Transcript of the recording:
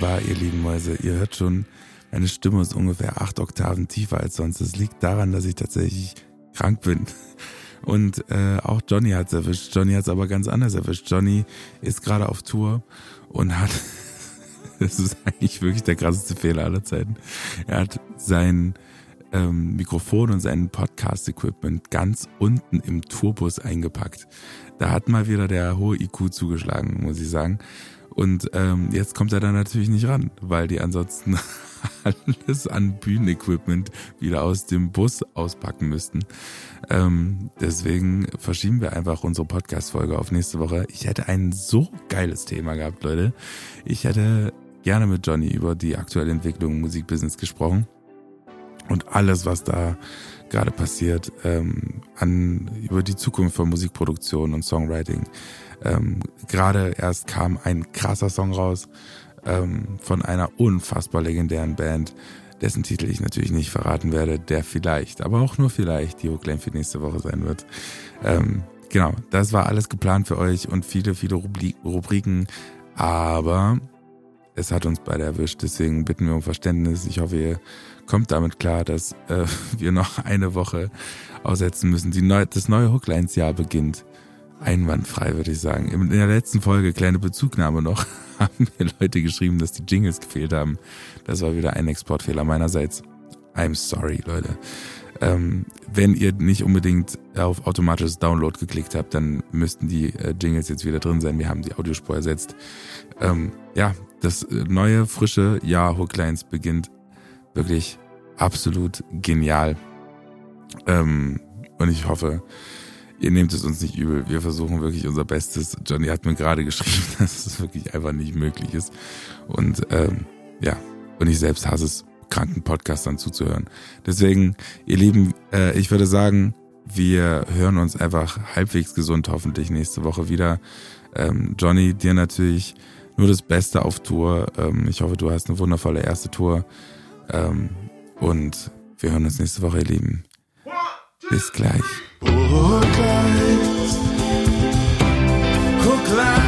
wahr, ihr lieben Mäuse. Ihr hört schon, meine Stimme ist ungefähr acht Oktaven tiefer als sonst. Das liegt daran, dass ich tatsächlich krank bin. Und äh, auch Johnny hat's erwischt. Johnny hat's aber ganz anders erwischt. Johnny ist gerade auf Tour und hat, das ist eigentlich wirklich der krasseste Fehler aller Zeiten. Er hat sein ähm, Mikrofon und sein Podcast-Equipment ganz unten im Tourbus eingepackt. Da hat mal wieder der hohe IQ zugeschlagen, muss ich sagen. Und ähm, jetzt kommt er da natürlich nicht ran, weil die ansonsten alles an Bühnenequipment wieder aus dem Bus auspacken müssten. Ähm, deswegen verschieben wir einfach unsere Podcast-Folge auf nächste Woche. Ich hätte ein so geiles Thema gehabt, Leute. Ich hätte gerne mit Johnny über die aktuelle Entwicklung im Musikbusiness gesprochen und alles, was da gerade passiert, ähm, an, über die Zukunft von Musikproduktion und Songwriting. Ähm, gerade erst kam ein krasser Song raus ähm, von einer unfassbar legendären Band, dessen Titel ich natürlich nicht verraten werde, der vielleicht, aber auch nur vielleicht die Hookline für nächste Woche sein wird. Ähm, genau, das war alles geplant für euch und viele, viele Rubriken, aber es hat uns beide erwischt, deswegen bitten wir um Verständnis. Ich hoffe, ihr kommt damit klar, dass äh, wir noch eine Woche aussetzen müssen. Die neu, das neue Hooklines-Jahr beginnt. Einwandfrei, würde ich sagen. In der letzten Folge, kleine Bezugnahme noch, haben mir Leute geschrieben, dass die Jingles gefehlt haben. Das war wieder ein Exportfehler meinerseits. I'm sorry, Leute. Ähm, wenn ihr nicht unbedingt auf automatisches Download geklickt habt, dann müssten die äh, Jingles jetzt wieder drin sein. Wir haben die Audiospur ersetzt. Ähm, ja, das äh, neue, frische Jahr Hooklines beginnt wirklich absolut genial. Ähm, und ich hoffe, ihr nehmt es uns nicht übel. Wir versuchen wirklich unser Bestes. Johnny hat mir gerade geschrieben, dass es wirklich einfach nicht möglich ist. Und ähm, ja, und ich selbst hasse es, kranken Podcastern zuzuhören. Deswegen, ihr Lieben, äh, ich würde sagen, wir hören uns einfach halbwegs gesund hoffentlich nächste Woche wieder. Ähm, Johnny, dir natürlich nur das Beste auf Tour. Ähm, ich hoffe, du hast eine wundervolle erste Tour. Ähm, und wir hören uns nächste Woche, ihr Lieben. Bis gleich. Oh, Kleid. Oh, Kleid.